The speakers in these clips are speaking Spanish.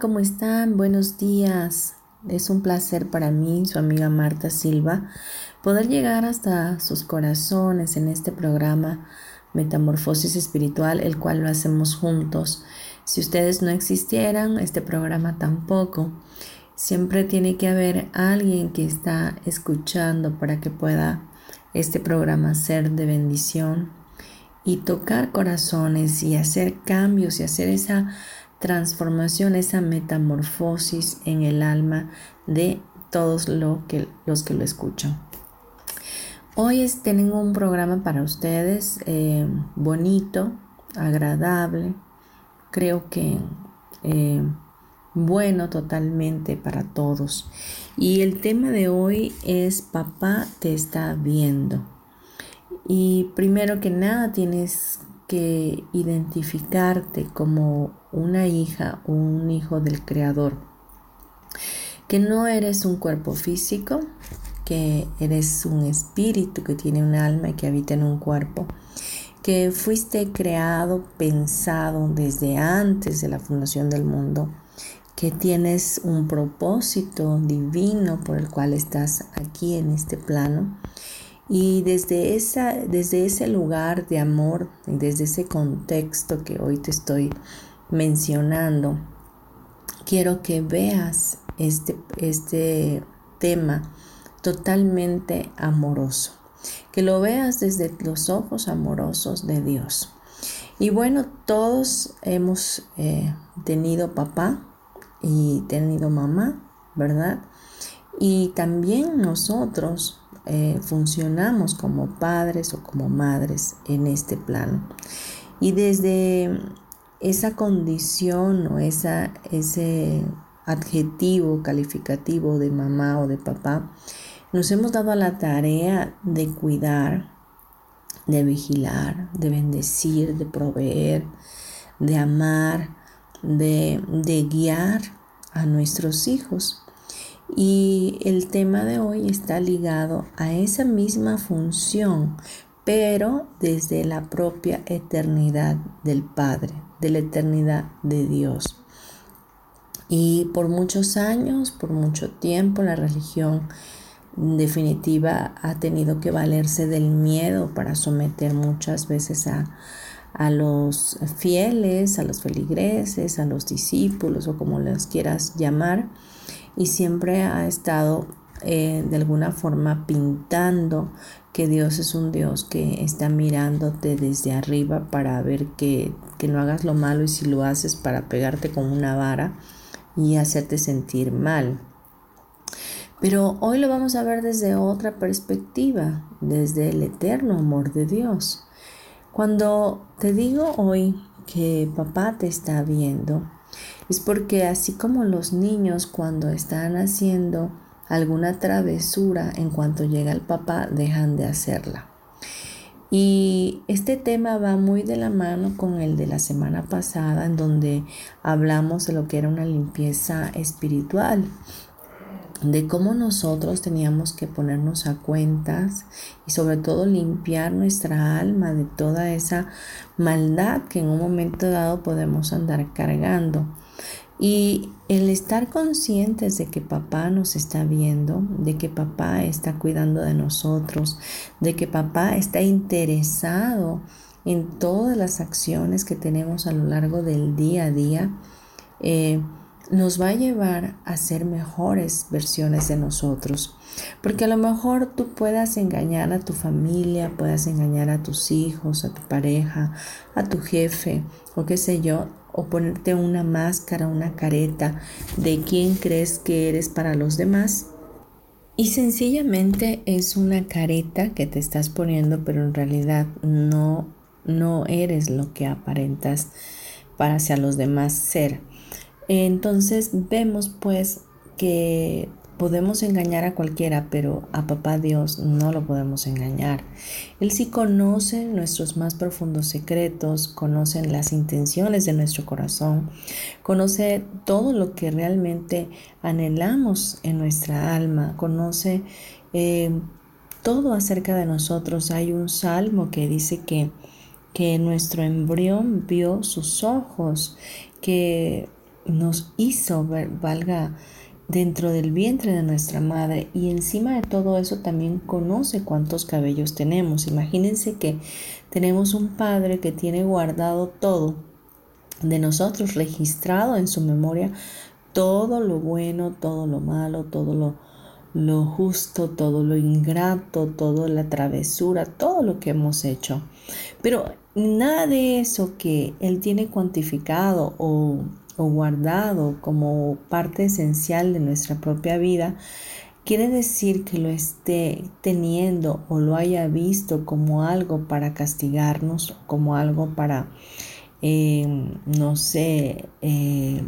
¿Cómo están? Buenos días. Es un placer para mí, su amiga Marta Silva, poder llegar hasta sus corazones en este programa Metamorfosis Espiritual, el cual lo hacemos juntos. Si ustedes no existieran, este programa tampoco. Siempre tiene que haber alguien que está escuchando para que pueda este programa ser de bendición y tocar corazones y hacer cambios y hacer esa transformación, esa metamorfosis en el alma de todos que, los que lo escuchan. Hoy tengo un programa para ustedes eh, bonito, agradable, creo que eh, bueno totalmente para todos. Y el tema de hoy es papá te está viendo. Y primero que nada tienes que identificarte como una hija o un hijo del Creador, que no eres un cuerpo físico, que eres un espíritu que tiene un alma y que habita en un cuerpo, que fuiste creado, pensado desde antes de la fundación del mundo, que tienes un propósito divino por el cual estás aquí en este plano y desde, esa, desde ese lugar de amor, desde ese contexto que hoy te estoy mencionando, quiero que veas este, este tema totalmente amoroso, que lo veas desde los ojos amorosos de Dios. Y bueno, todos hemos eh, tenido papá y tenido mamá, ¿verdad? Y también nosotros eh, funcionamos como padres o como madres en este plano. Y desde esa condición o esa, ese adjetivo calificativo de mamá o de papá, nos hemos dado a la tarea de cuidar, de vigilar, de bendecir, de proveer, de amar, de, de guiar a nuestros hijos. Y el tema de hoy está ligado a esa misma función, pero desde la propia eternidad del Padre, de la eternidad de Dios. Y por muchos años, por mucho tiempo, la religión en definitiva ha tenido que valerse del miedo para someter muchas veces a, a los fieles, a los feligreses, a los discípulos o como los quieras llamar y siempre ha estado eh, de alguna forma pintando que Dios es un Dios que está mirándote desde arriba para ver que, que no hagas lo malo y si lo haces para pegarte con una vara y hacerte sentir mal. Pero hoy lo vamos a ver desde otra perspectiva, desde el eterno amor de Dios. Cuando te digo hoy que papá te está viendo, es porque así como los niños cuando están haciendo alguna travesura, en cuanto llega el papá, dejan de hacerla. Y este tema va muy de la mano con el de la semana pasada, en donde hablamos de lo que era una limpieza espiritual, de cómo nosotros teníamos que ponernos a cuentas y sobre todo limpiar nuestra alma de toda esa maldad que en un momento dado podemos andar cargando. Y el estar conscientes de que papá nos está viendo, de que papá está cuidando de nosotros, de que papá está interesado en todas las acciones que tenemos a lo largo del día a día, eh, nos va a llevar a ser mejores versiones de nosotros. Porque a lo mejor tú puedas engañar a tu familia, puedas engañar a tus hijos, a tu pareja, a tu jefe o qué sé yo, o ponerte una máscara, una careta de quién crees que eres para los demás. Y sencillamente es una careta que te estás poniendo, pero en realidad no, no eres lo que aparentas para hacia los demás ser. Entonces vemos pues que podemos engañar a cualquiera, pero a papá Dios no lo podemos engañar. Él sí conoce nuestros más profundos secretos, conoce las intenciones de nuestro corazón, conoce todo lo que realmente anhelamos en nuestra alma, conoce eh, todo acerca de nosotros. Hay un salmo que dice que, que nuestro embrión vio sus ojos, que nos hizo, valga, dentro del vientre de nuestra madre y encima de todo eso también conoce cuántos cabellos tenemos. Imagínense que tenemos un padre que tiene guardado todo de nosotros, registrado en su memoria todo lo bueno, todo lo malo, todo lo, lo justo, todo lo ingrato, toda la travesura, todo lo que hemos hecho. Pero nada de eso que Él tiene cuantificado o o guardado como parte esencial de nuestra propia vida, quiere decir que lo esté teniendo o lo haya visto como algo para castigarnos, como algo para, eh, no sé, eh,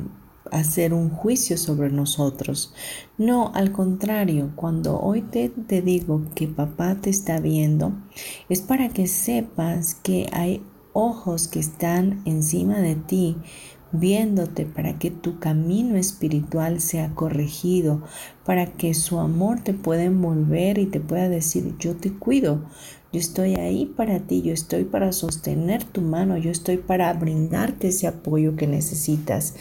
hacer un juicio sobre nosotros. No, al contrario, cuando hoy te, te digo que papá te está viendo, es para que sepas que hay ojos que están encima de ti viéndote para que tu camino espiritual sea corregido, para que su amor te pueda envolver y te pueda decir, yo te cuido, yo estoy ahí para ti, yo estoy para sostener tu mano, yo estoy para brindarte ese apoyo que necesitas,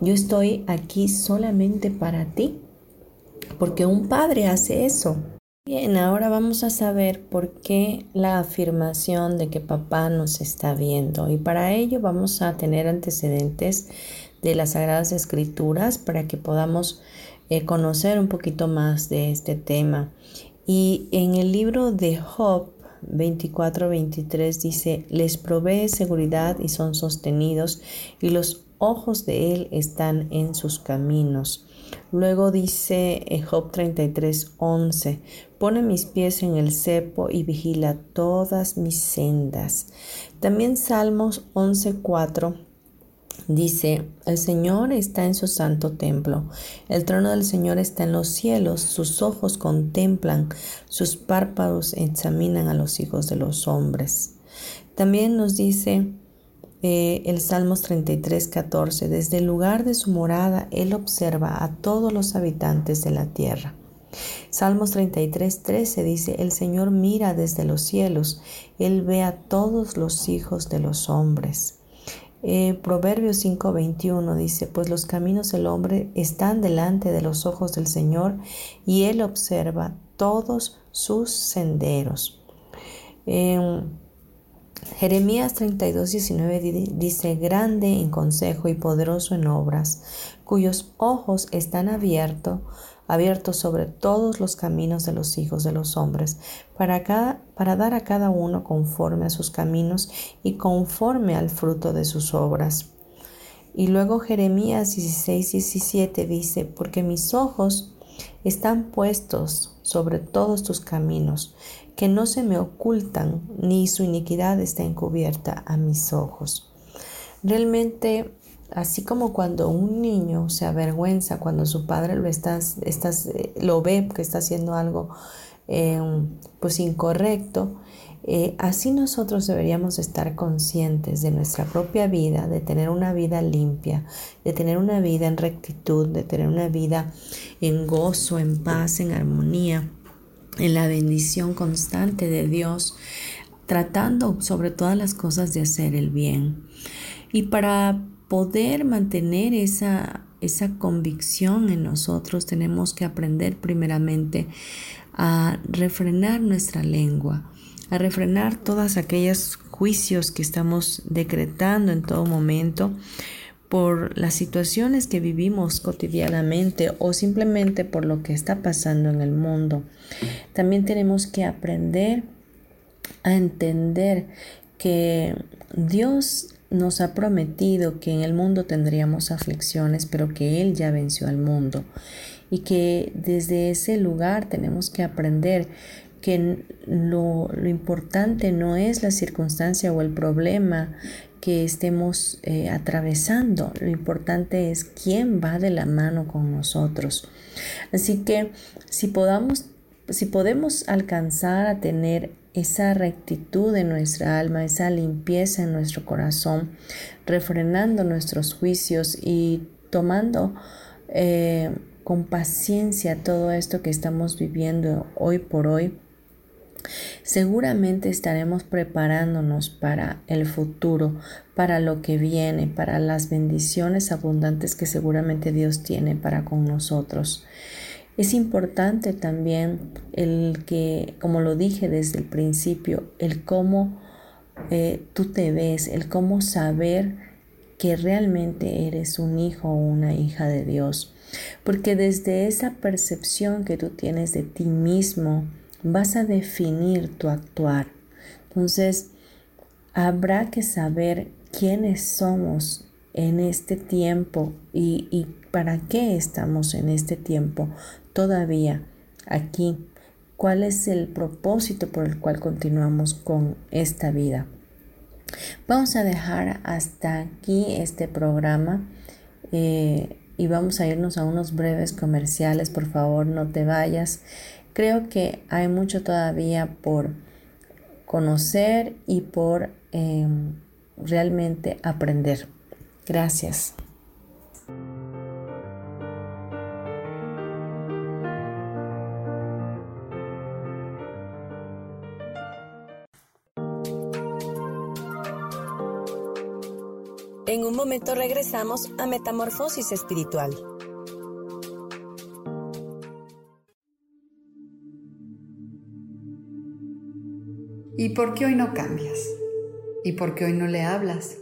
yo estoy aquí solamente para ti, porque un padre hace eso. Bien, ahora vamos a saber por qué la afirmación de que papá nos está viendo y para ello vamos a tener antecedentes de las Sagradas Escrituras para que podamos eh, conocer un poquito más de este tema. Y en el libro de Job 24-23 dice, les provee seguridad y son sostenidos y los ojos de él están en sus caminos. Luego dice eh, Job 33, 11, pone mis pies en el cepo y vigila todas mis sendas. También Salmos 11, 4 dice, el Señor está en su santo templo, el trono del Señor está en los cielos, sus ojos contemplan, sus párpados examinan a los hijos de los hombres. También nos dice eh, el Salmos 33, 14. Desde el lugar de su morada, Él observa a todos los habitantes de la tierra. Salmos 33, 13 dice, el Señor mira desde los cielos, Él ve a todos los hijos de los hombres. Eh, Proverbios 5, 21 dice, pues los caminos del hombre están delante de los ojos del Señor y Él observa todos sus senderos. Eh, Jeremías 32, 19 dice, grande en consejo y poderoso en obras, cuyos ojos están abiertos, abiertos sobre todos los caminos de los hijos de los hombres, para dar a cada uno conforme a sus caminos y conforme al fruto de sus obras. Y luego Jeremías 16, 17 dice, porque mis ojos están puestos sobre todos tus caminos que no se me ocultan, ni su iniquidad está encubierta a mis ojos. Realmente, así como cuando un niño se avergüenza cuando su padre lo, estás, lo ve que está haciendo algo eh, pues incorrecto, eh, así nosotros deberíamos estar conscientes de nuestra propia vida, de tener una vida limpia, de tener una vida en rectitud, de tener una vida en gozo, en paz, en armonía en la bendición constante de Dios, tratando sobre todas las cosas de hacer el bien. Y para poder mantener esa, esa convicción en nosotros, tenemos que aprender primeramente a refrenar nuestra lengua, a refrenar todas aquellos juicios que estamos decretando en todo momento, por las situaciones que vivimos cotidianamente o simplemente por lo que está pasando en el mundo. También tenemos que aprender a entender que Dios nos ha prometido que en el mundo tendríamos aflicciones, pero que Él ya venció al mundo y que desde ese lugar tenemos que aprender que lo, importante no es la circunstancia o el problema que estemos eh, atravesando, lo importante es quién va de la mano con nosotros. Así que si podamos, si podemos alcanzar a tener esa rectitud en nuestra alma, esa limpieza en nuestro corazón, refrenando nuestros juicios y tomando eh, con paciencia todo esto que estamos viviendo hoy por hoy, Seguramente estaremos preparándonos para el futuro, para lo que viene, para las bendiciones abundantes que seguramente Dios tiene para con nosotros. Es importante también el que, como lo dije desde el principio, el cómo eh, tú te ves, el cómo saber que realmente eres un hijo o una hija de Dios. Porque desde esa percepción que tú tienes de ti mismo, vas a definir tu actuar. Entonces, habrá que saber quiénes somos en este tiempo y, y, para qué estamos en este tiempo todavía aquí. ¿Cuál es el propósito por el cual continuamos con esta vida? Vamos a dejar hasta aquí este programa eh, y vamos a irnos a unos breves comerciales. Por favor, no te vayas. Creo que hay mucho todavía por conocer y por em, realmente aprender. Gracias. En un momento regresamos a Metamorfosis Espiritual. ¿Y por qué hoy no cambias? ¿Y por qué hoy no le hablas?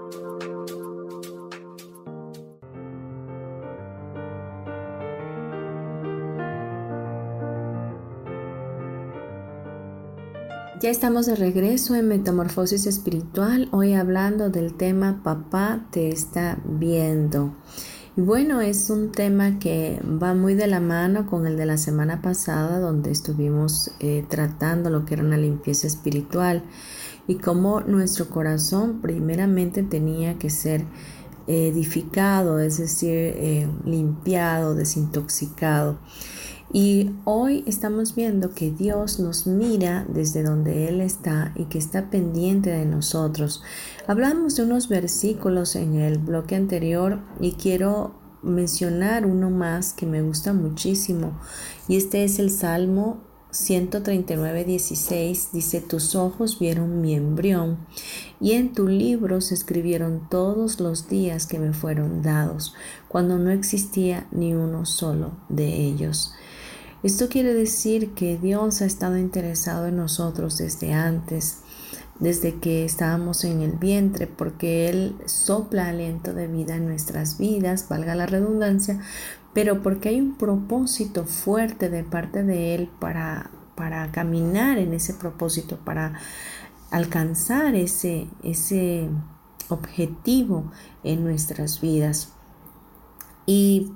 Ya estamos de regreso en Metamorfosis Espiritual, hoy hablando del tema Papá te está viendo. Y bueno, es un tema que va muy de la mano con el de la semana pasada, donde estuvimos eh, tratando lo que era una limpieza espiritual y cómo nuestro corazón primeramente tenía que ser edificado, es decir, eh, limpiado, desintoxicado. Y hoy estamos viendo que Dios nos mira desde donde Él está y que está pendiente de nosotros. Hablamos de unos versículos en el bloque anterior y quiero mencionar uno más que me gusta muchísimo y este es el Salmo 139, 16 dice, tus ojos vieron mi embrión y en tu libro se escribieron todos los días que me fueron dados, cuando no existía ni uno solo de ellos. Esto quiere decir que Dios ha estado interesado en nosotros desde antes, desde que estábamos en el vientre, porque Él sopla aliento de vida en nuestras vidas, valga la redundancia, pero porque hay un propósito fuerte de parte de Él para, para caminar en ese propósito, para alcanzar ese, ese objetivo en nuestras vidas. Y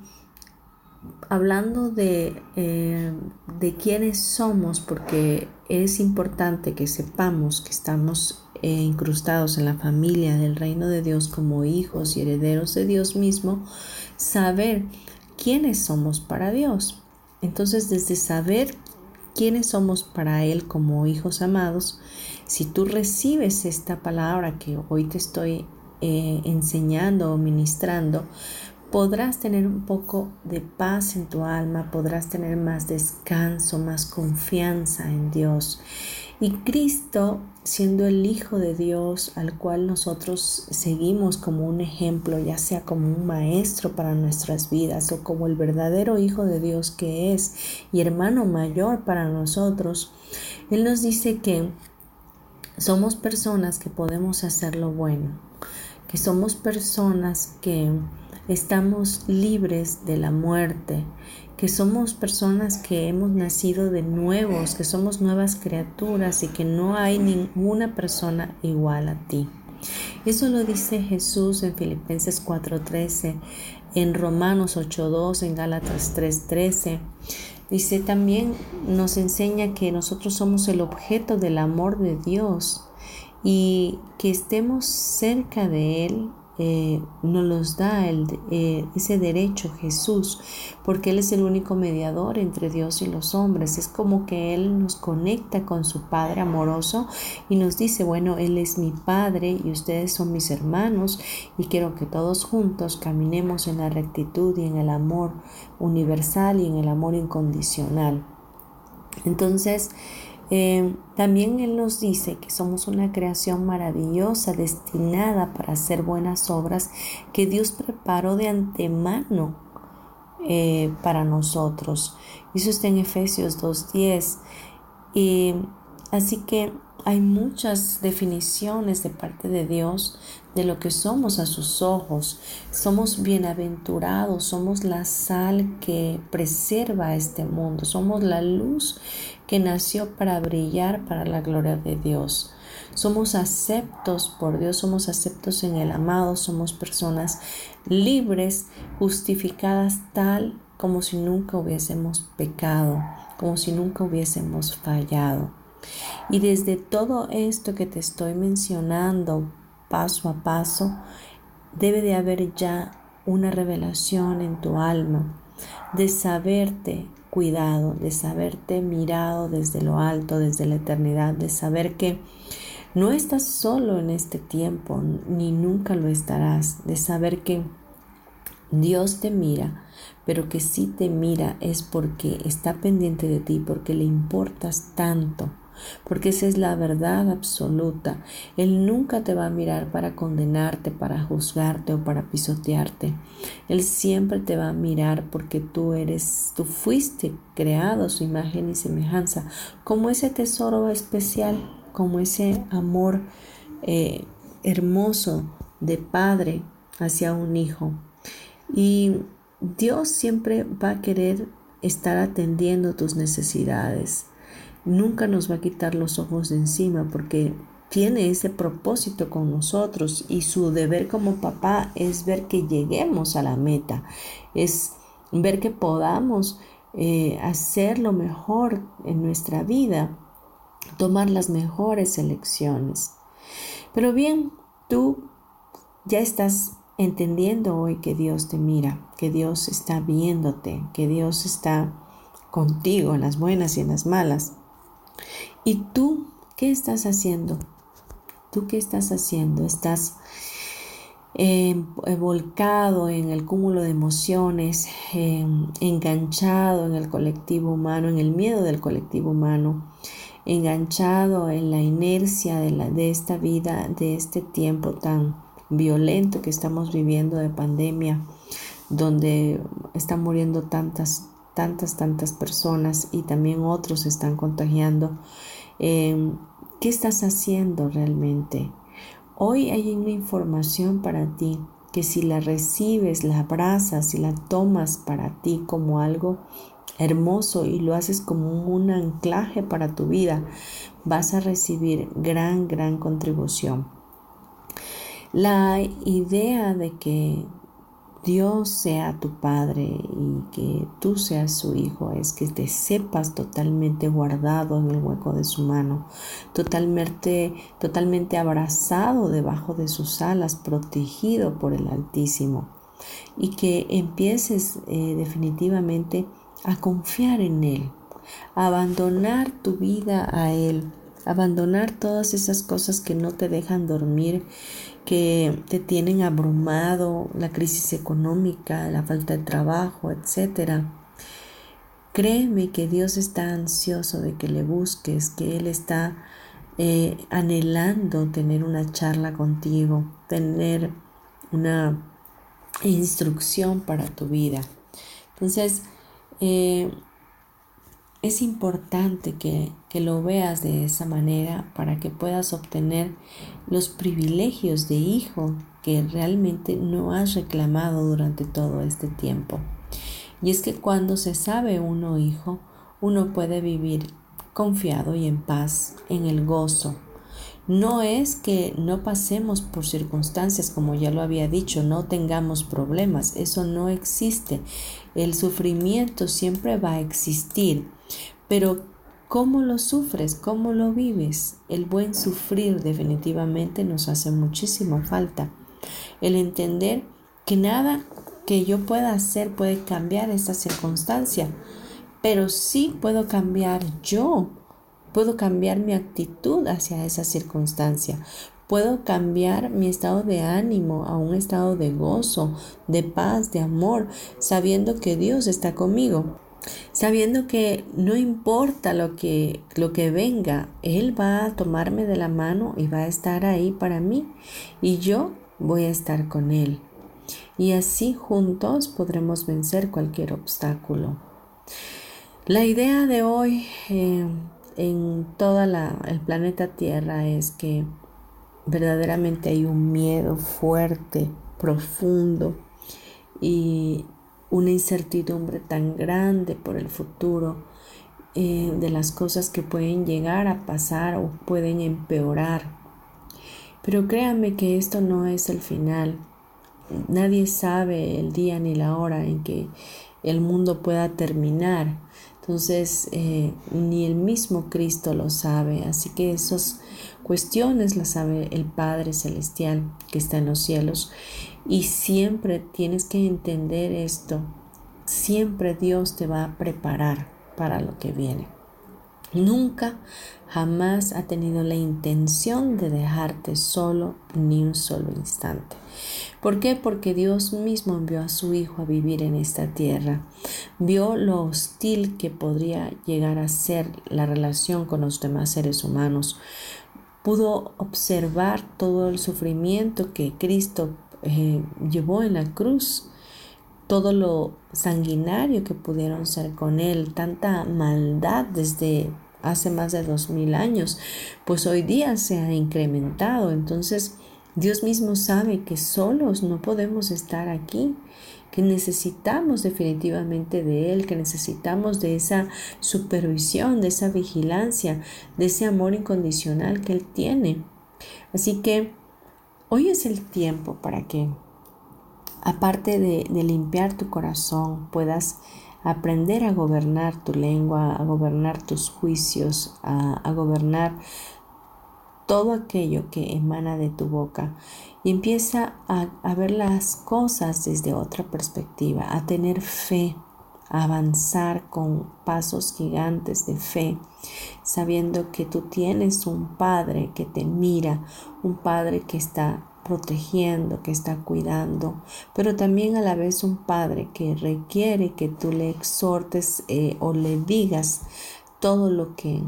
hablando de, eh, de quiénes somos, porque es importante que sepamos que estamos eh, incrustados en la familia del reino de Dios como hijos y herederos de Dios mismo, saber quiénes somos para Dios. Entonces, desde saber quiénes somos para Él como hijos amados, si tú recibes esta palabra que hoy te estoy eh, enseñando o ministrando, podrás tener un poco de paz en tu alma, podrás tener más descanso, más confianza en Dios. Y Cristo, siendo el Hijo de Dios al cual nosotros seguimos como un ejemplo, ya sea como un maestro para nuestras vidas o como el verdadero Hijo de Dios que es y hermano mayor para nosotros, Él nos dice que somos personas que podemos hacer lo bueno, que somos personas que estamos libres de la muerte, que somos personas que hemos nacido de nuevos, que somos nuevas criaturas y que no hay ninguna persona igual a ti. Eso lo dice Jesús en Filipenses 4:13, en Romanos 8:2, en Gálatas 3:13. Dice también, nos enseña que nosotros somos el objeto del amor de Dios y que estemos cerca de Él eh, nos los da eh, ese derecho Jesús, porque Él es el único mediador entre Dios y los hombres. Es como que Él nos conecta con su Padre amoroso y nos dice, bueno, Él es mi Padre y ustedes son mis hermanos y quiero que todos juntos caminemos en la rectitud y en el amor universal y en el amor incondicional. Entonces, eh, también Él nos dice que somos una creación maravillosa destinada para hacer buenas obras que Dios preparó de antemano eh, para nosotros. Eso está en Efesios 2.10. Y así que hay muchas definiciones de parte de Dios de lo que somos a sus ojos. Somos bienaventurados, somos la sal que preserva este mundo, somos la luz que nació para brillar para la gloria de Dios. Somos aceptos por Dios, somos aceptos en el amado, somos personas libres, justificadas tal como si nunca hubiésemos pecado, como si nunca hubiésemos fallado. Y desde todo esto que te estoy mencionando paso a paso, debe de haber ya una revelación en tu alma de saberte cuidado, de saberte mirado desde lo alto, desde la eternidad, de saber que no estás solo en este tiempo, ni nunca lo estarás, de saber que Dios te mira, pero que si te mira es porque está pendiente de ti, porque le importas tanto porque esa es la verdad absoluta. Él nunca te va a mirar para condenarte, para juzgarte o para pisotearte. Él siempre te va a mirar porque tú eres, tú fuiste creado su imagen y semejanza, como ese tesoro especial, como ese amor eh, hermoso de padre hacia un hijo. Y Dios siempre va a querer estar atendiendo tus necesidades nunca nos va a quitar los ojos de encima porque tiene ese propósito con nosotros y su deber como papá es ver que lleguemos a la meta, es ver que podamos eh, hacer lo mejor en nuestra vida, tomar las mejores elecciones. Pero bien, tú ya estás entendiendo hoy que Dios te mira, que Dios está viéndote, que Dios está contigo en las buenas y en las malas. ¿Y tú qué estás haciendo? ¿Tú qué estás haciendo? ¿Estás em, volcado en el cúmulo de emociones, em, enganchado en el colectivo humano, en el miedo del colectivo humano, enganchado en la inercia de, de esta vida, de este tiempo tan violento que estamos viviendo de pandemia, donde están muriendo tantas, tantas, tantas personas y también otros están contagiando. Em, ¿Qué estás haciendo realmente? Hoy hay una información para ti que si la recibes, la abrazas y la tomas para ti como algo hermoso y lo haces como un anclaje para tu vida, vas a recibir gran, gran contribución. La idea de que Dios sea tu Padre y que tú seas su Hijo es que te sepas totalmente guardado en el hueco de su mano, totalmente, totalmente abrazado debajo de sus alas, protegido por el Altísimo. Y que empieces eh, definitivamente a confiar en Él, a abandonar tu vida a Él, abandonar todas esas cosas que no te dejan dormir, que te tienen abrumado, la crisis económica, la falta de trabajo, etc. Créeme que Dios está ansioso de que le busques, que Él está eh, anhelando tener una charla contigo, tener una instrucción para tu vida. Entonces, eh, es importante que, lo veas de esa manera para que puedas obtener los privilegios de hijo que realmente no has reclamado durante todo este tiempo. Y es que cuando se sabe uno hijo, uno puede vivir confiado y en paz, en el gozo, no es que no pasemos por circunstancias, como ya lo había dicho, no tengamos problemas, eso no existe. El sufrimiento siempre va a existir, pero ¿cómo lo sufres? ¿Cómo lo vives? El buen sufrir definitivamente nos hace muchísima falta. El entender que nada que yo pueda hacer puede cambiar esa circunstancia, pero sí puedo cambiar yo Puedo cambiar mi actitud hacia esa circunstancia. Puedo cambiar mi estado de ánimo a un estado de gozo, de paz, de amor, sabiendo que Dios está conmigo. Sabiendo que no importa lo que, lo que venga, Él va a tomarme de la mano y va a estar ahí para mí. Y yo voy a estar con Él. Y así juntos podremos vencer cualquier obstáculo. La idea de hoy eh, en todo el planeta Tierra es que verdaderamente hay un miedo fuerte, profundo y una incertidumbre tan grande por el futuro eh, de las cosas que pueden llegar a pasar o pueden empeorar. Pero créanme que esto no es el final. Nadie sabe el día ni la hora en que el mundo pueda terminar. Entonces, eh, ni el mismo Cristo lo sabe. Así que esas cuestiones las sabe el Padre Celestial que está en los cielos. Y siempre tienes que entender esto. Siempre Dios te va a preparar para lo que viene. Nunca, jamás ha tenido la intención de dejarte solo ni un solo instante. ¿Por qué? Porque Dios mismo envió a su Hijo a vivir en esta tierra. Vio lo hostil que podría llegar a ser la relación con los demás seres humanos. Pudo observar todo el sufrimiento que Cristo eh, llevó en la cruz todo lo sanguinario que pudieron ser con él, tanta maldad desde hace más de dos mil años, pues hoy día se ha incrementado. Entonces, Dios mismo sabe que solos no podemos estar aquí, que necesitamos definitivamente de Él, que necesitamos de esa supervisión, de esa vigilancia, de ese amor incondicional que Él tiene. Así que hoy es el tiempo para que, aparte de, limpiar tu corazón, puedas aprender a gobernar tu lengua, a gobernar tus juicios, a, gobernar todo aquello que emana de tu boca. Y empieza a, ver las cosas desde otra perspectiva, a tener fe, avanzar con pasos gigantes de fe, sabiendo que tú tienes un Padre que te mira, un Padre que está protegiendo, que está cuidando, pero también a la vez un padre que requiere que tú le exhortes eh, o le digas todo lo que,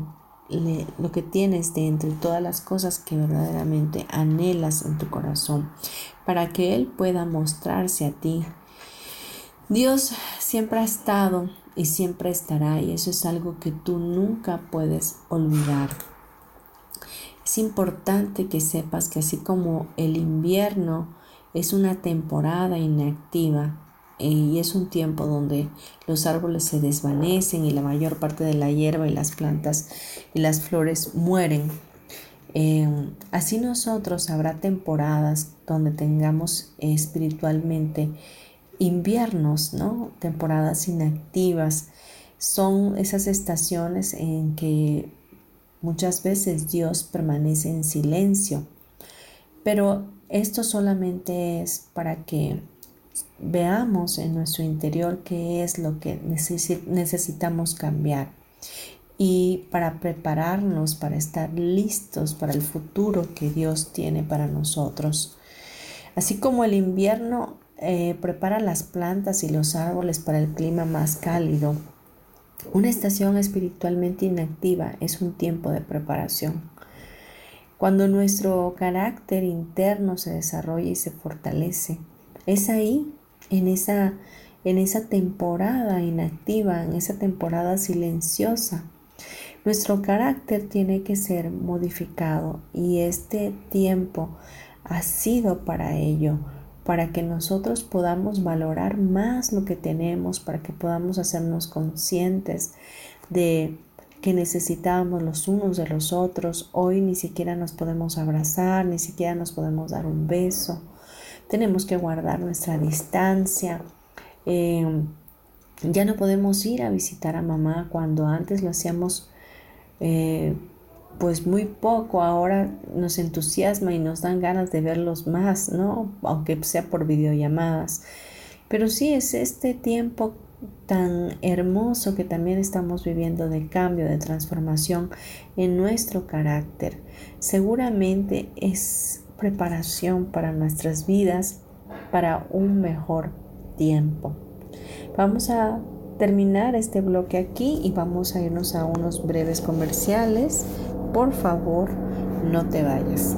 lo que tienes dentro y todas las cosas que verdaderamente anhelas en tu corazón, para que Él pueda mostrarse a ti. Dios siempre ha estado y siempre estará y eso es algo que tú nunca puedes olvidar. Es importante que sepas que así como el invierno es una temporada inactiva eh, y es un tiempo donde los árboles se desvanecen y la mayor parte de la hierba y las plantas y las flores mueren, em, así nosotros habrá temporadas donde tengamos espiritualmente inviernos, ¿no? Temporadas inactivas. Son esas estaciones en que Muchas veces Dios permanece en silencio, pero esto solamente es para que veamos en nuestro interior qué es lo que necesitamos cambiar y para prepararnos para estar listos para el futuro que Dios tiene para nosotros. Así como el invierno eh, prepara las plantas y los árboles para el clima más cálido, una estación espiritualmente inactiva es un tiempo de preparación. Cuando nuestro carácter interno se desarrolla y se fortalece, es ahí, en esa, en esa temporada inactiva, en esa temporada silenciosa. Nuestro carácter tiene que ser modificado y este tiempo ha sido para ello para que nosotros podamos valorar más lo que tenemos, para que podamos hacernos conscientes de que necesitamos los unos de los otros. Hoy ni siquiera nos podemos abrazar, ni siquiera nos podemos dar un beso. Tenemos que guardar nuestra distancia. Em, ya no podemos ir a visitar a mamá cuando antes lo hacíamos eh, pues muy poco ahora nos entusiasma y nos dan ganas de verlos más, ¿no? Aunque sea por videollamadas. Pero sí es este tiempo tan hermoso que también estamos viviendo de cambio, de transformación en nuestro carácter. Seguramente es preparación para nuestras vidas, para un mejor tiempo. Vamos a terminar este bloque aquí y vamos a irnos a unos breves comerciales por favor, no te vayas.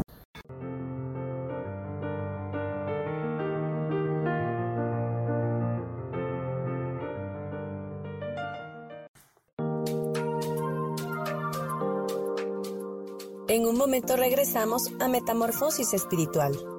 En un momento regresamos a Metamorfosis Espiritual.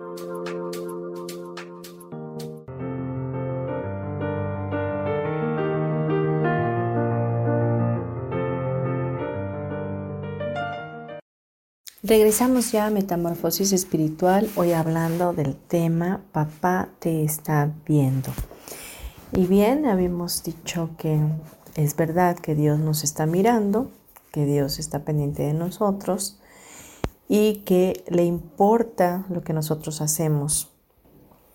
Regresamos ya a Metamorfosis Espiritual, hoy hablando del tema Papá te está viendo. Y bien, habíamos dicho que es verdad que Dios nos está mirando, que Dios está pendiente de nosotros y que le importa lo que nosotros hacemos,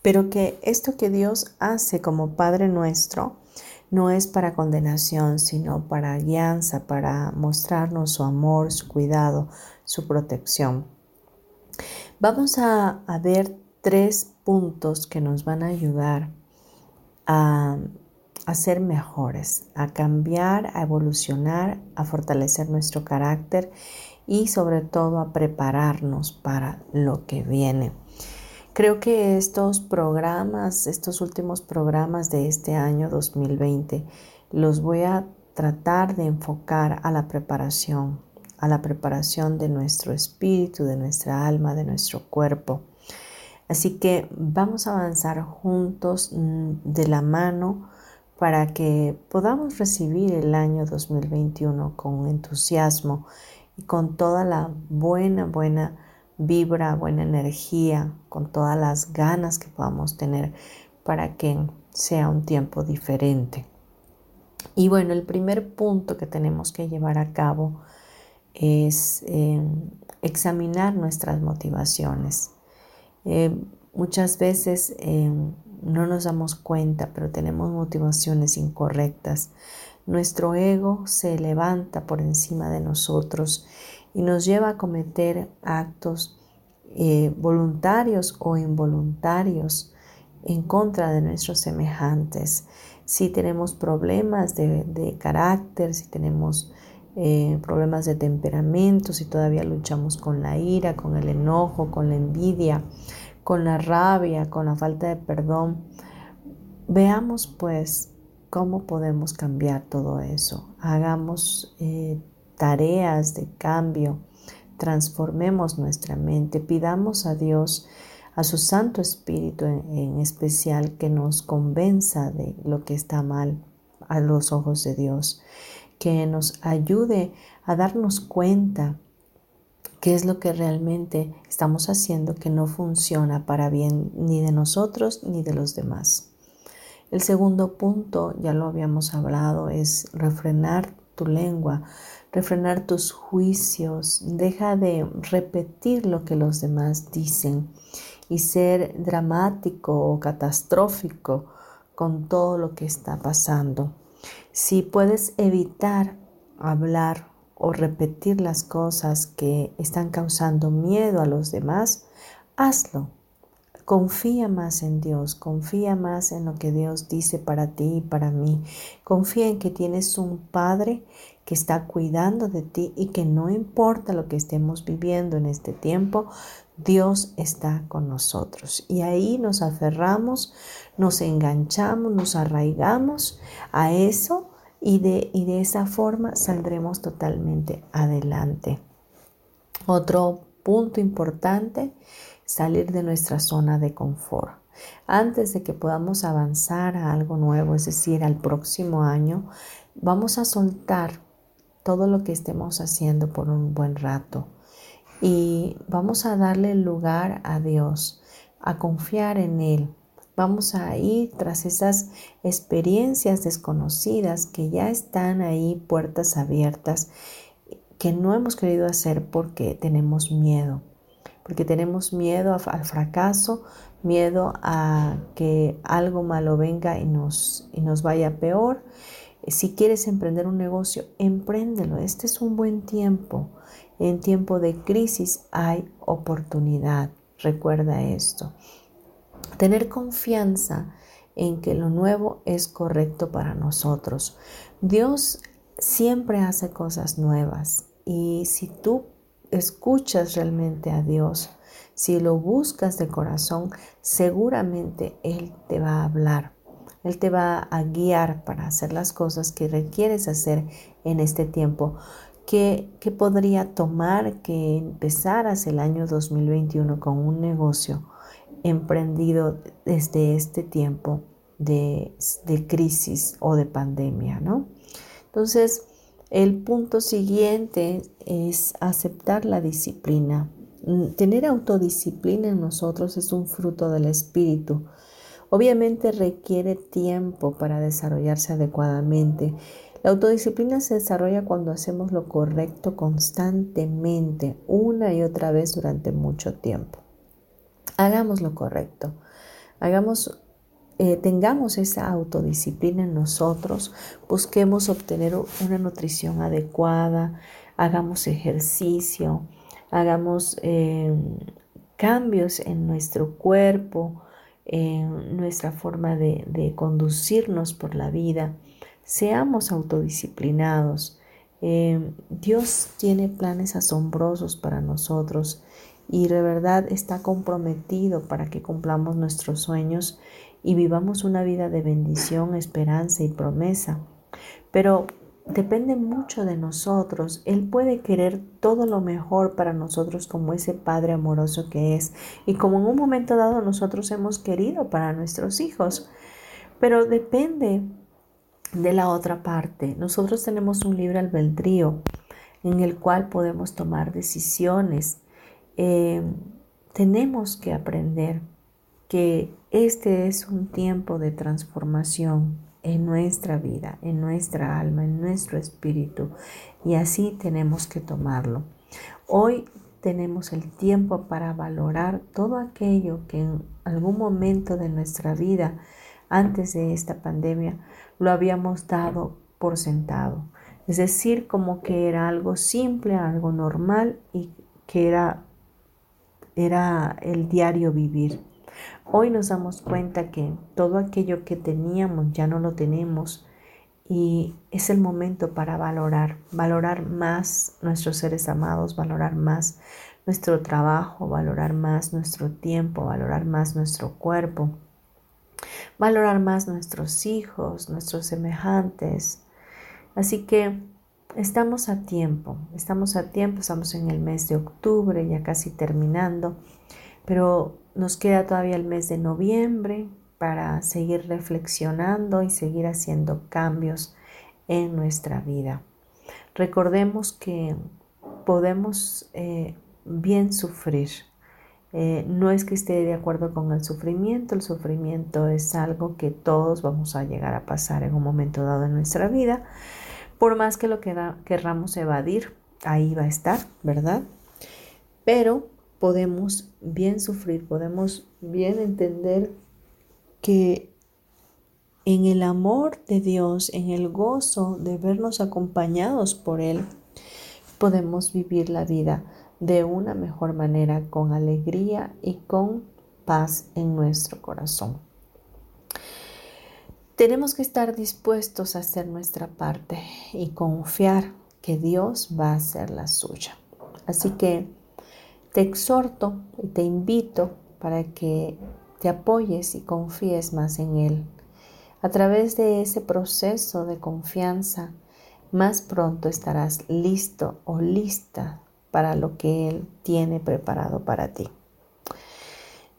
pero que esto que Dios hace como Padre nuestro no es para condenación, sino para guianza, para mostrarnos su amor, su cuidado, su protección. Vamos a, ver tres puntos que nos van a ayudar a, a ser mejores, a cambiar, a evolucionar, a fortalecer nuestro carácter y sobre todo a prepararnos para lo que viene. Creo que estos programas, estos últimos programas de este año 2020, los voy a tratar de enfocar a la preparación, a la preparación de nuestro espíritu, de nuestra alma, de nuestro cuerpo. Así que vamos a avanzar juntos mm, de la mano para que podamos recibir el año 2021 con entusiasmo y con toda la buena, buena vibra, buena energía, con todas las ganas que podamos tener para que sea un tiempo diferente. Y bueno, el primer punto que tenemos que llevar a cabo es eh, examinar nuestras motivaciones. Eh, muchas veces eh, no nos damos cuenta, pero tenemos motivaciones incorrectas. Nuestro ego se levanta por encima de nosotros y nos lleva a cometer actos voluntarios o involuntarios en contra de nuestros semejantes. Si tenemos problemas de, de carácter, si tenemos eh, problemas de temperamento, si todavía luchamos con la ira, con el enojo, con la envidia, con la rabia, con la falta de perdón. Veamos pues cómo podemos cambiar todo eso. Hagamos eh, tareas de cambio, transformemos nuestra mente, pidamos a Dios, a su Santo Espíritu en especial, que nos convenza de lo que está mal a los ojos de Dios que nos ayude a darnos cuenta qué es lo que realmente estamos haciendo que no funciona para bien ni de nosotros ni de los demás. El segundo punto, ya lo habíamos hablado, es refrenar tu lengua, refrenar tus juicios, deja de repetir lo que los demás dicen y ser dramático o catastrófico con todo lo que está pasando. Si puedes evitar hablar o repetir las cosas que están causando miedo a los demás, hazlo. Confía más en Dios, confía más en lo que Dios dice para ti y para mí. Confía en que tienes un Padre que está cuidando de ti y que no importa lo que estemos viviendo en este tiempo, Dios está con nosotros. Y ahí nos aferramos, nos enganchamos, nos arraigamos a eso y de, y de esa forma saldremos totalmente adelante. Otro punto importante, salir de nuestra zona de confort. Antes de que podamos avanzar a algo nuevo, es decir, al próximo año, vamos a soltar todo lo que estemos haciendo por un buen rato y vamos a darle lugar a Dios, a confiar en Él, Vamos a ir tras esas experiencias desconocidas que ya están ahí, puertas abiertas, que no hemos querido hacer porque tenemos miedo, porque tenemos miedo al fracaso, miedo a que algo malo venga y nos, y nos vaya peor. Si quieres emprender un negocio, empréndelo. Este es un buen tiempo. En tiempo de crisis hay oportunidad. Recuerda esto. Tener confianza en que lo nuevo es correcto para nosotros. Dios siempre hace cosas nuevas y si tú escuchas realmente a Dios, si lo buscas de corazón, seguramente Él te va a hablar. Él te va a guiar para hacer las cosas que requieres hacer en este tiempo. ¿Qué, qué podría tomar que empezaras el año 2021 con un negocio? emprendido desde este tiempo de, crisis o de pandemia, ¿no? Entonces, El punto siguiente es aceptar la disciplina. Mm, tener autodisciplina en nosotros es un fruto del espíritu. Obviamente requiere tiempo para desarrollarse adecuadamente. La autodisciplina se desarrolla cuando hacemos lo correcto constantemente, una y otra vez durante mucho tiempo. Hagamos lo correcto. Hagamos eh, tengamos esa autodisciplina en nosotros, busquemos obtener una nutrición adecuada, hagamos ejercicio, hagamos eh, cambios en nuestro cuerpo, en nuestra forma de, conducirnos por la vida. Seamos autodisciplinados. Eh, Dios tiene planes asombrosos para nosotros y de verdad está comprometido para que cumplamos nuestros sueños y vivamos una vida de bendición, esperanza y promesa. Pero depende mucho de nosotros. Él puede querer todo lo mejor para nosotros como ese Padre amoroso que es y como en un momento dado nosotros hemos querido para nuestros hijos. Pero depende de la otra parte. Nosotros tenemos un libre albedrío en el cual podemos tomar decisiones. Eh, tenemos que aprender que este es un tiempo de transformación en nuestra vida, en nuestra alma, en nuestro espíritu y así tenemos que tomarlo. Hoy tenemos el tiempo para valorar todo aquello que en algún momento de nuestra vida, antes de esta pandemia, lo habíamos dado por sentado. Es decir, como que era algo simple, algo normal y que era, era el diario vivir. Hoy nos damos cuenta que todo aquello que teníamos ya no lo tenemos y es el momento para valorar, valorar más nuestros seres amados, valorar más nuestro trabajo, valorar más nuestro tiempo, valorar más nuestro cuerpo, valorar más nuestros hijos, nuestros semejantes. Así que estamos a tiempo, estamos a tiempo, estamos en el mes de octubre, ya casi terminando, pero nos queda todavía el mes de noviembre para seguir reflexionando y seguir haciendo cambios en nuestra vida. Recordemos que podemos eh, bien sufrir. Eh, no es que esté de acuerdo con el sufrimiento, el sufrimiento es algo que todos vamos a llegar a pasar en un momento dado en nuestra vida. Por más que lo querramos evadir, ahí va a estar, ¿verdad? Pero podemos bien sufrir, podemos bien entender que en el amor de Dios, en el gozo de vernos acompañados por Él, podemos vivir la vida de una mejor manera, con alegría y con paz en nuestro corazón. Tenemos que estar dispuestos a hacer nuestra parte y confiar que Dios va a hacer la suya. Así que te exhorto y te invito para que te apoyes y confíes más en Él. A través de ese proceso de confianza, más pronto estarás listo o lista para lo que Él tiene preparado para ti.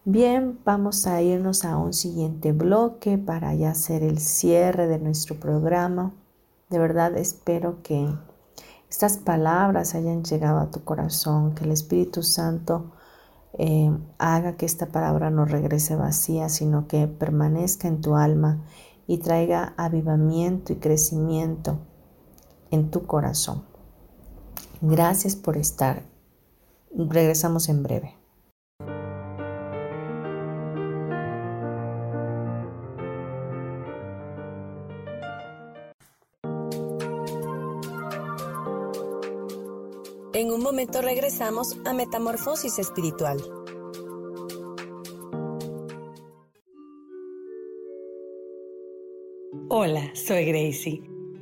Bien, vamos a irnos a un siguiente bloque para ya hacer el cierre de nuestro programa. De verdad espero que estas palabras hayan llegado a tu corazón, que el Espíritu Santo eh, haga que esta palabra no regrese vacía, sino que permanezca en tu alma y traiga avivamiento y crecimiento en tu corazón. Gracias por estar. Regresamos en breve. En un momento regresamos a Metamorfosis Espiritual. Hola, soy Gracie.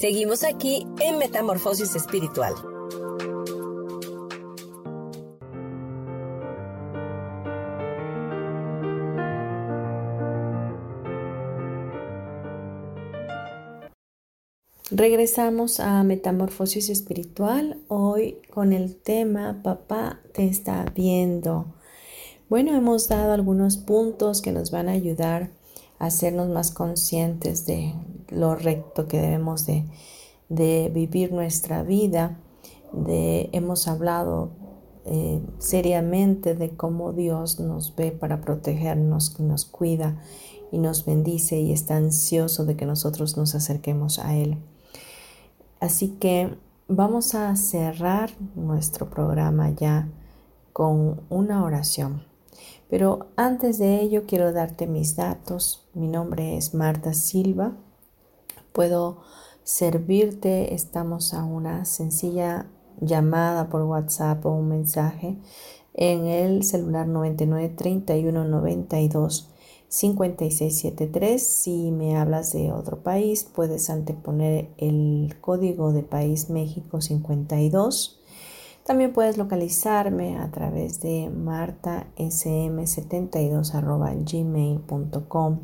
Seguimos aquí en Metamorfosis Espiritual. Regresamos a Metamorfosis Espiritual, hoy con el tema Papá te está viendo. Bueno, hemos dado algunos puntos que nos van a ayudar hacernos más conscientes de lo recto que debemos de, vivir nuestra vida. De, hemos hablado eh, seriamente de cómo Dios nos ve para protegernos, nos cuida y nos bendice y está ansioso de que nosotros nos acerquemos a Él. Así que vamos a cerrar nuestro programa ya con una oración. Pero antes de ello quiero darte mis datos. Mi nombre es Marta Silva. Puedo servirte. Estamos a una sencilla llamada por WhatsApp o un mensaje en el celular 99 31 92 5673. Si me hablas de otro país, puedes anteponer el código de país México 52 también puedes localizarme a través de martasm72.gmail.com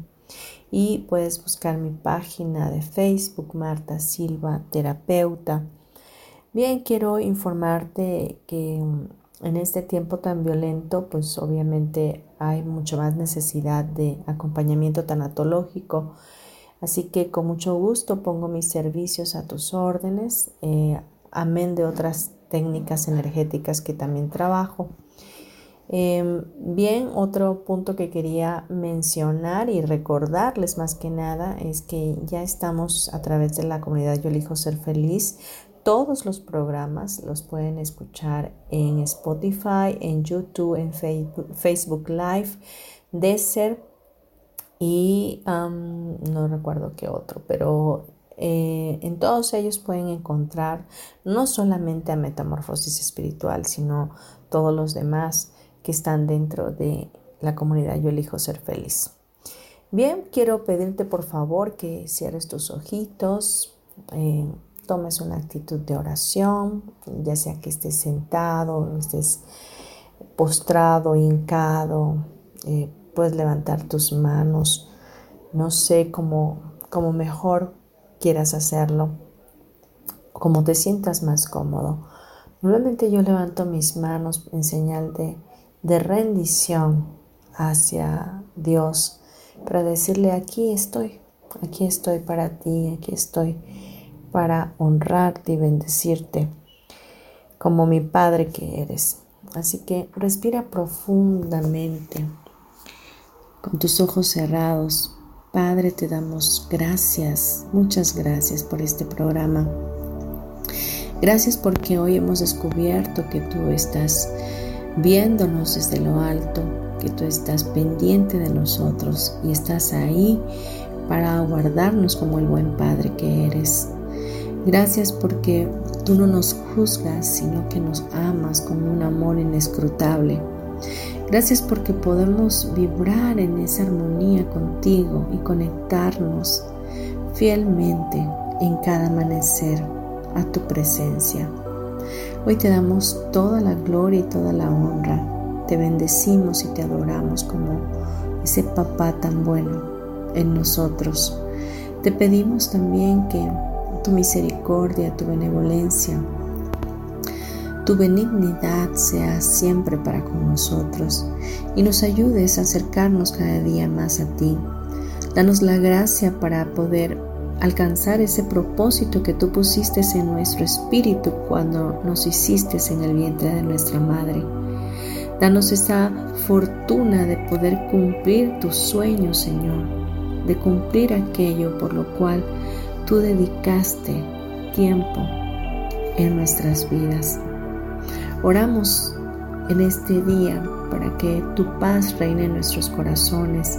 y puedes buscar mi página de Facebook Marta Silva Terapeuta. Bien, quiero informarte que mm, en este tiempo tan violento, pues obviamente hay mucho más necesidad de acompañamiento tanatológico. Así que con mucho gusto pongo mis servicios a tus órdenes, eh, amén de otras técnicas energéticas que también trabajo. Em, bien, otro punto que quería mencionar y recordarles más que nada es que ya estamos a través de la comunidad Yo elijo ser feliz. Todos los programas los pueden escuchar en Spotify, en YouTube, en Facebook, Live, Desert y no recuerdo qué otro, pero eh, en todos ellos pueden encontrar no solamente a Metamorfosis Espiritual, sino todos los demás que están dentro de la comunidad Yo elijo ser feliz. Bien, quiero pedirte por favor que cierres tus ojitos, eh, tomes una actitud de oración, ya sea que estés sentado, estés postrado, hincado, eh, puedes levantar tus manos, no sé cómo, cómo mejor quieras hacerlo, como te sientas más cómodo. Normalmente yo levanto mis manos en señal de, de rendición hacia Dios para decirle aquí estoy, aquí estoy para ti, aquí estoy para honrarte y bendecirte como mi Padre que eres. Así que respira profundamente con tus ojos cerrados Padre, te damos gracias, muchas gracias por este programa. Gracias porque hoy hemos descubierto que tú estás viéndonos desde lo alto, que tú estás pendiente de nosotros y estás ahí para guardarnos como el buen Padre que eres. Gracias porque tú no nos juzgas, sino que nos amas con un amor inescrutable. Gracias porque podemos vibrar en esa armonía contigo y conectarnos fielmente en cada amanecer a tu presencia. Hoy te damos toda la gloria y toda la honra te bendecimos y te adoramos como ese papá tan bueno en nosotros. Te pedimos también que tu misericordia, tu benevolencia, tu benignidad sea siempre para con nosotros y nos ayudes a acercarnos cada día más a ti. Danos la gracia para poder alcanzar ese propósito que tú pusiste en nuestro espíritu cuando nos hiciste en el vientre de nuestra madre. Danos esa fortuna de poder cumplir tus sueños, Señor, de cumplir aquello por lo cual tú dedicaste tiempo en nuestras vidas. Oramos en este día para que tu paz reine en nuestros corazones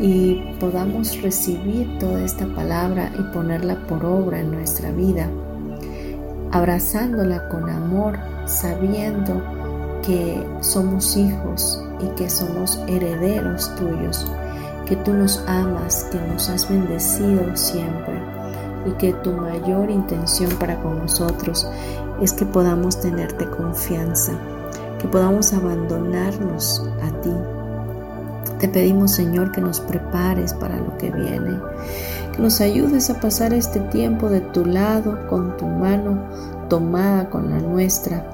y podamos recibir toda esta palabra y ponerla por obra en nuestra vida, abrazándola con amor, sabiendo que somos hijos y que somos herederos tuyos, que tú nos amas, que nos has bendecido siempre y que tu mayor intención para con nosotros es que podamos tenerte confianza, que podamos abandonarnos a ti te pedimos, Señor, que nos prepares para lo que viene, que nos ayudes a pasar este tiempo de tu lado, con tu mano tomada con la nuestra,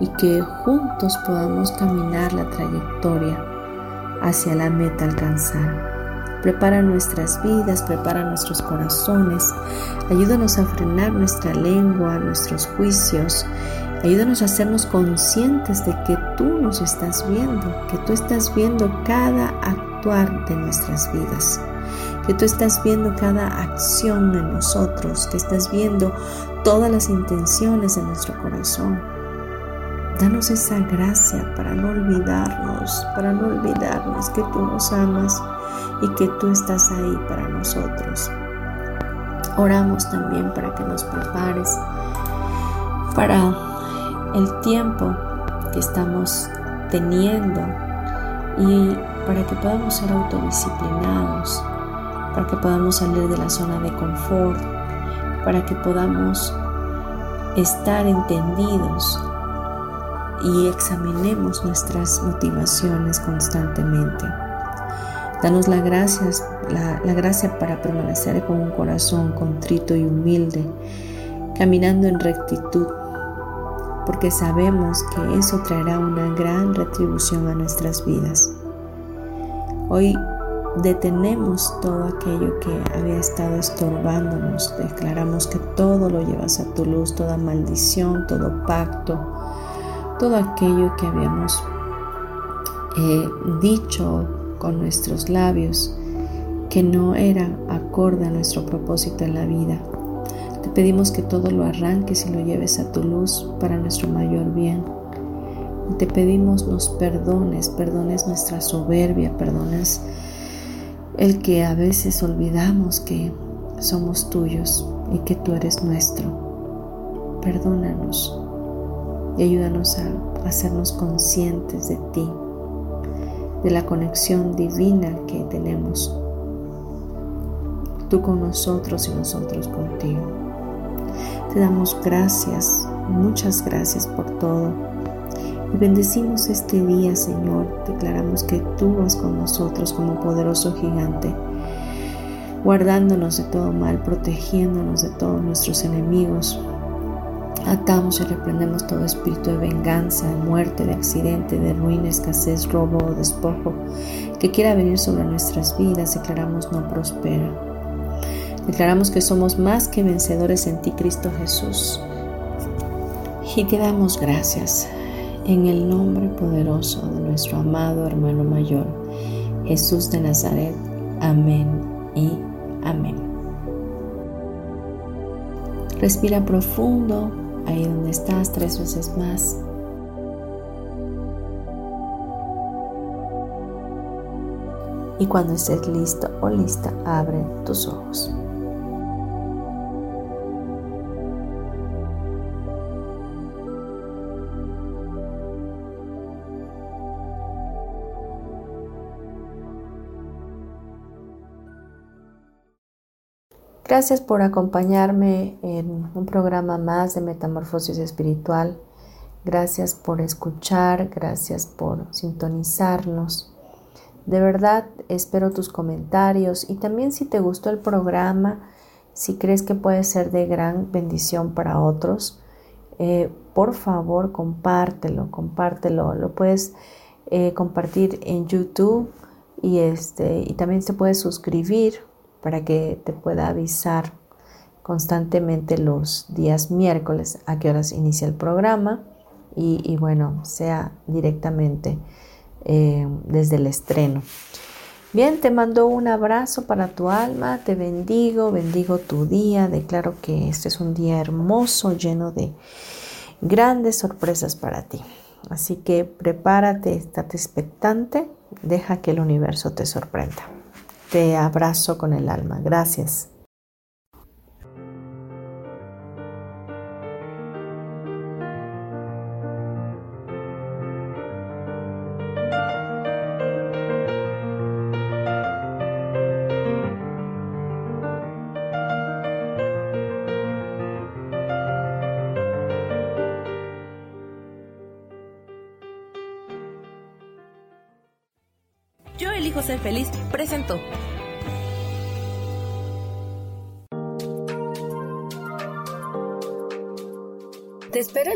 y que juntos podamos caminar la trayectoria hacia la meta alcanzar. Prepara nuestras vidas, prepara nuestros corazones, ayúdanos a frenar nuestra lengua, nuestros juicios Ayúdanos a hacernos conscientes de que tú nos estás viendo, que tú estás viendo cada actuar de nuestras vidas, que tú estás viendo cada acción en nosotros, que estás viendo todas las intenciones de nuestro corazón. Danos esa gracia para no olvidarnos, para no olvidarnos que tú nos amas y que tú estás ahí para nosotros. Oramos también para que nos prepares para el tiempo que estamos teniendo y para que podamos ser autodisciplinados, para que podamos salir de la zona de confort, para que podamos estar entendidos y examinemos nuestras motivaciones constantemente. Danos la, la gracia para permanecer con un corazón contrito y humilde, caminando en rectitud porque sabemos que eso traerá una gran retribución a nuestras vidas. Hoy detenemos todo aquello que había estado estorbándonos, declaramos que todo lo llevas a tu luz, toda maldición, todo pacto, todo aquello que habíamos eh, dicho con nuestros labios que no era acorde a nuestro propósito en la vida. Te pedimos que todo lo arranques y lo lleves a tu luz para nuestro mayor bien. te pedimos nos perdones, perdones nuestra soberbia, perdones el que a veces olvidamos que somos tuyos y que tú eres nuestro. Perdónanos y ayúdanos a hacernos conscientes de ti, de la conexión divina que tenemos, tú con nosotros y nosotros contigo. Te damos gracias, muchas gracias por todo. Y bendecimos este día, Señor. Declaramos que tú vas con nosotros como poderoso gigante, guardándonos de todo mal, protegiéndonos de todos nuestros enemigos. Atamos y reprendemos todo espíritu de venganza, de muerte, de accidente, de ruina, escasez, robo o despojo que quiera venir sobre nuestras vidas. Declaramos no prospera. Declaramos que somos más que vencedores en ti, Cristo Jesús. Y te damos gracias en el nombre poderoso de nuestro amado hermano mayor, Jesús de Nazaret. Amén y amén. Respira profundo ahí donde estás tres veces más. Y cuando estés listo o lista, abre tus ojos. Gracias por acompañarme en un programa más de Metamorfosis Espiritual. Gracias por escuchar, gracias por sintonizarnos. De verdad espero tus comentarios y también si te gustó el programa, si crees que puede ser de gran bendición para otros, eh, por favor compártelo, compártelo. Lo puedes eh, compartir en YouTube y, este, y también se puede suscribir para que te pueda avisar constantemente los días miércoles a qué horas inicia el programa y, bueno, sea directamente eh, desde el estreno. Bien, te mando un abrazo para tu alma, te bendigo, bendigo tu día, declaro que este es un día hermoso, lleno de grandes sorpresas para ti. Así que prepárate, estate expectante, deja que el universo te sorprenda. Te abrazo con el alma. Gracias. ser feliz presentó.